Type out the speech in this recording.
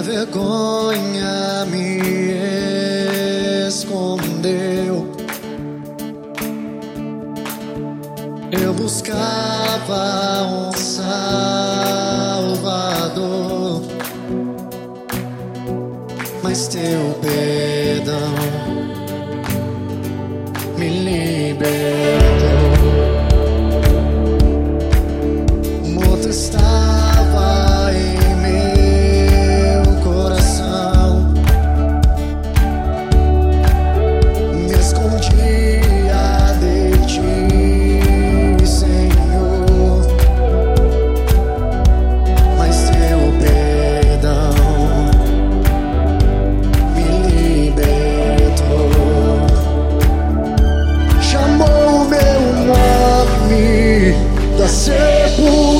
vergonha me escondeu. Eu buscava um Salvador, mas teu perdão me libertou. Tá da sepultura.